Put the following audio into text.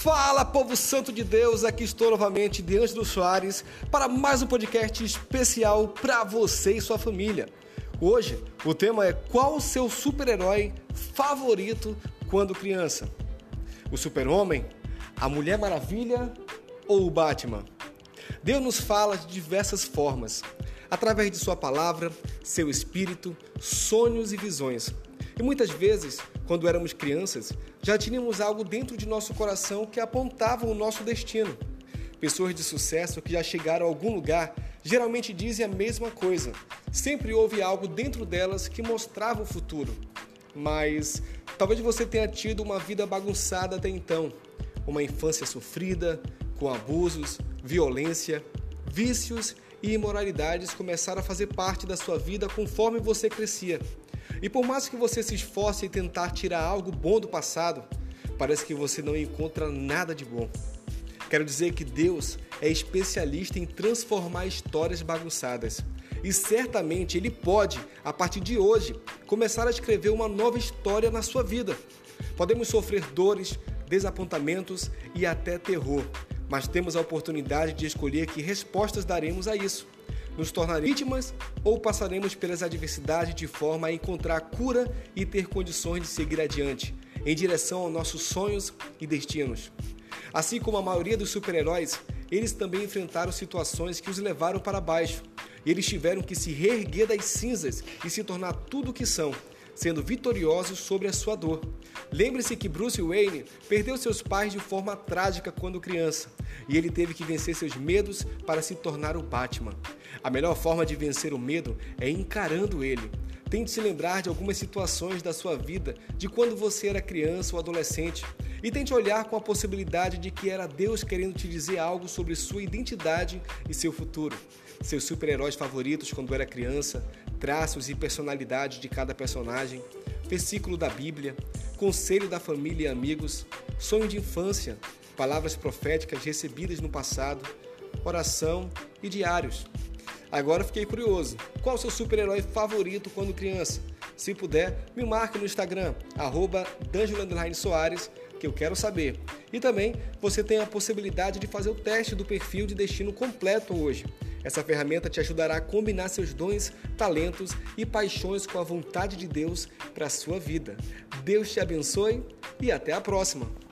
Fala, povo santo de Deus, aqui estou novamente diante do Soares para mais um podcast especial para você e sua família. Hoje, o tema é qual o seu super-herói favorito quando criança? O super-homem, a Mulher Maravilha ou o Batman? Deus nos fala de diversas formas, através de sua palavra, seu espírito, sonhos e visões. E muitas vezes, quando éramos crianças, já tínhamos algo dentro de nosso coração que apontava o nosso destino. Pessoas de sucesso que já chegaram a algum lugar geralmente dizem a mesma coisa. Sempre houve algo dentro delas que mostrava o futuro. Mas talvez você tenha tido uma vida bagunçada até então, uma infância sofrida, com abusos, violência, vícios e imoralidades começaram a fazer parte da sua vida conforme você crescia. E por mais que você se esforce em tentar tirar algo bom do passado, parece que você não encontra nada de bom. Quero dizer que Deus é especialista em transformar histórias bagunçadas. E certamente Ele pode, a partir de hoje, começar a escrever uma nova história na sua vida. Podemos sofrer dores, desapontamentos e até terror, mas temos a oportunidade de escolher que respostas daremos a isso nos tornaremos vítimas ou passaremos pelas adversidades de forma a encontrar cura e ter condições de seguir adiante, em direção aos nossos sonhos e destinos. Assim como a maioria dos super-heróis, eles também enfrentaram situações que os levaram para baixo. E eles tiveram que se reerguer das cinzas e se tornar tudo o que são, sendo vitoriosos sobre a sua dor. Lembre-se que Bruce Wayne perdeu seus pais de forma trágica quando criança, e ele teve que vencer seus medos para se tornar o Batman. A melhor forma de vencer o medo é encarando ele. Tente se lembrar de algumas situações da sua vida, de quando você era criança ou adolescente, e tente olhar com a possibilidade de que era Deus querendo te dizer algo sobre sua identidade e seu futuro. Seus super-heróis favoritos quando era criança, traços e personalidade de cada personagem, versículo da Bíblia, conselho da família e amigos, sonho de infância, palavras proféticas recebidas no passado, oração e diários. Agora fiquei curioso. Qual o seu super-herói favorito quando criança? Se puder, me marque no Instagram, arroba Soares, que eu quero saber. E também você tem a possibilidade de fazer o teste do perfil de destino completo hoje. Essa ferramenta te ajudará a combinar seus dons, talentos e paixões com a vontade de Deus para a sua vida. Deus te abençoe e até a próxima!